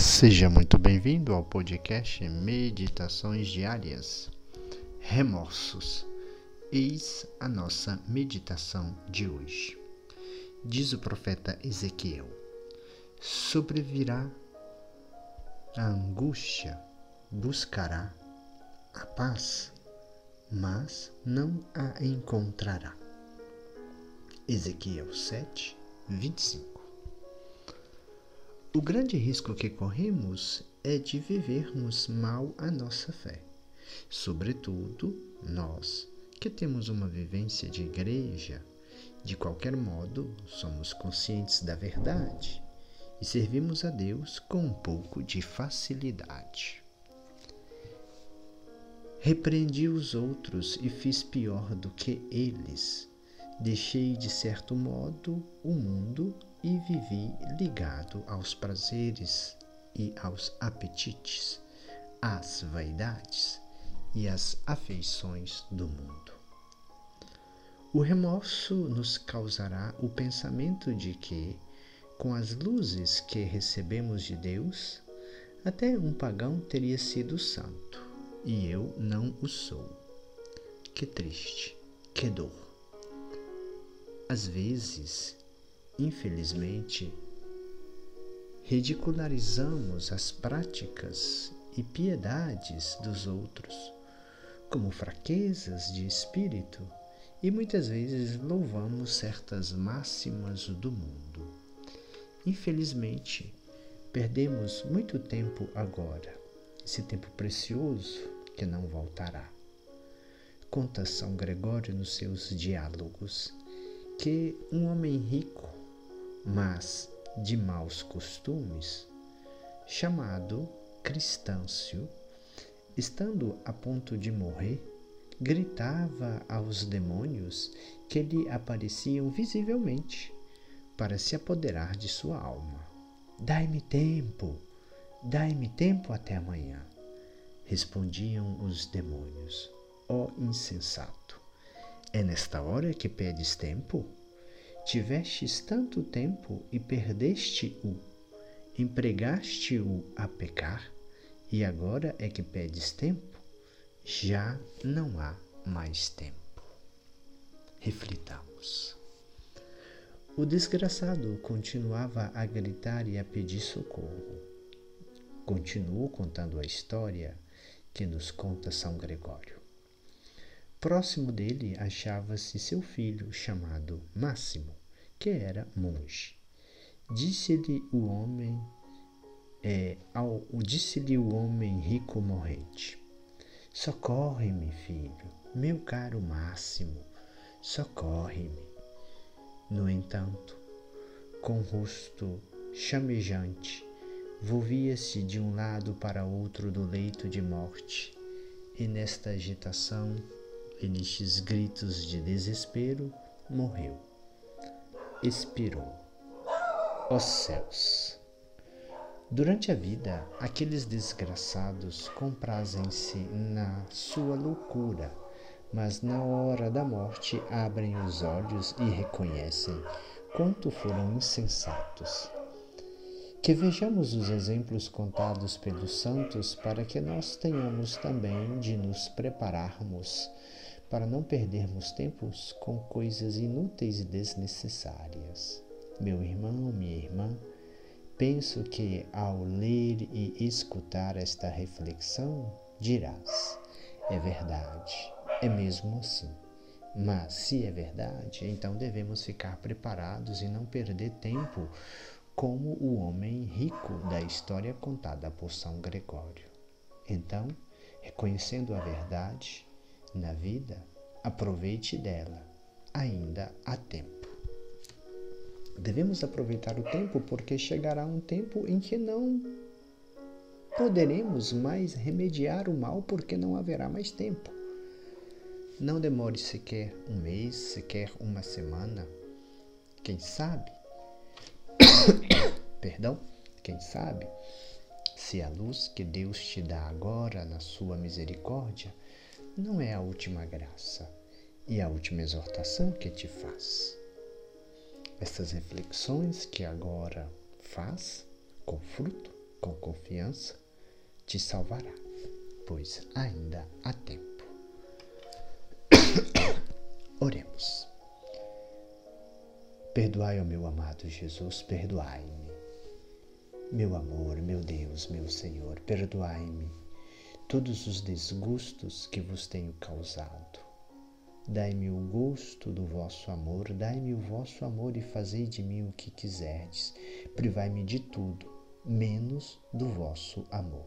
Seja muito bem-vindo ao podcast Meditações Diárias. Remorsos. Eis a nossa meditação de hoje. Diz o profeta Ezequiel: Sobrevirá a angústia, buscará a paz, mas não a encontrará. Ezequiel 7, 25 o grande risco que corremos é de vivermos mal a nossa fé, sobretudo nós que temos uma vivência de igreja. De qualquer modo, somos conscientes da verdade e servimos a Deus com um pouco de facilidade. Repreendi os outros e fiz pior do que eles. Deixei, de certo modo, o mundo e vivi ligado aos prazeres e aos apetites, às vaidades e às afeições do mundo. O remorso nos causará o pensamento de que, com as luzes que recebemos de Deus, até um pagão teria sido santo, e eu não o sou. Que triste, que dor. Às vezes, Infelizmente, ridicularizamos as práticas e piedades dos outros como fraquezas de espírito e muitas vezes louvamos certas máximas do mundo. Infelizmente, perdemos muito tempo agora, esse tempo precioso que não voltará. Conta São Gregório nos seus diálogos que um homem rico mas de maus costumes, chamado Cristâncio, estando a ponto de morrer, gritava aos demônios que lhe apareciam visivelmente para se apoderar de sua alma. Dai-me tempo, dai-me tempo até amanhã. Respondiam os demônios: Ó oh, insensato, é nesta hora que pedes tempo? Tivestes tanto tempo e perdeste-o, empregaste-o a pecar, e agora é que pedes tempo? Já não há mais tempo. Reflitamos. O desgraçado continuava a gritar e a pedir socorro. Continuou contando a história que nos conta São Gregório. Próximo dele achava-se seu filho, chamado Máximo, que era monge. Disse-lhe o homem, é, ao, disse-lhe o homem rico morrente: Socorre-me, filho, meu caro Máximo, socorre-me. No entanto, com rosto chamejante, volvia-se de um lado para outro do leito de morte, e nesta agitação e nestes gritos de desespero, morreu. Expirou. Os céus. Durante a vida, aqueles desgraçados comprazem-se na sua loucura, mas na hora da morte abrem os olhos e reconhecem quanto foram insensatos. Que vejamos os exemplos contados pelos santos para que nós tenhamos também de nos prepararmos para não perdermos tempos com coisas inúteis e desnecessárias. Meu irmão, minha irmã, penso que ao ler e escutar esta reflexão, dirás: é verdade, é mesmo assim. Mas se é verdade, então devemos ficar preparados e não perder tempo como o homem rico da história contada por São Gregório. Então, reconhecendo a verdade, na vida, aproveite dela, ainda há tempo. Devemos aproveitar o tempo porque chegará um tempo em que não poderemos mais remediar o mal porque não haverá mais tempo. Não demore sequer um mês, sequer uma semana. Quem sabe? Perdão? Quem sabe? Se a luz que Deus te dá agora na sua misericórdia não é a última graça e a última exortação que te faz. Estas reflexões que agora faz com fruto com confiança, te salvará, pois ainda há tempo. Oremos. Perdoai, ó meu amado Jesus, perdoai-me. Meu amor, meu Deus, meu Senhor, perdoai-me todos os desgustos que vos tenho causado. Dai-me o gosto do vosso amor, dai-me o vosso amor e fazei de mim o que quiserdes. Privai-me de tudo, menos do vosso amor.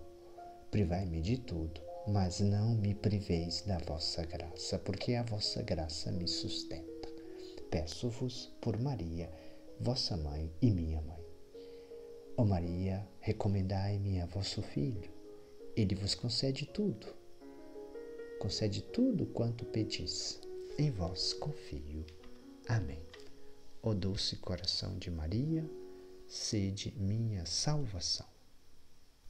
Privai-me de tudo, mas não me priveis da vossa graça, porque a vossa graça me sustenta. Peço-vos por Maria, vossa mãe e minha mãe. Ó Maria, recomendai-me a vosso Filho. Ele vos concede tudo. Concede tudo quanto pedis. Em vós confio. Amém. Ó doce coração de Maria, sede minha salvação.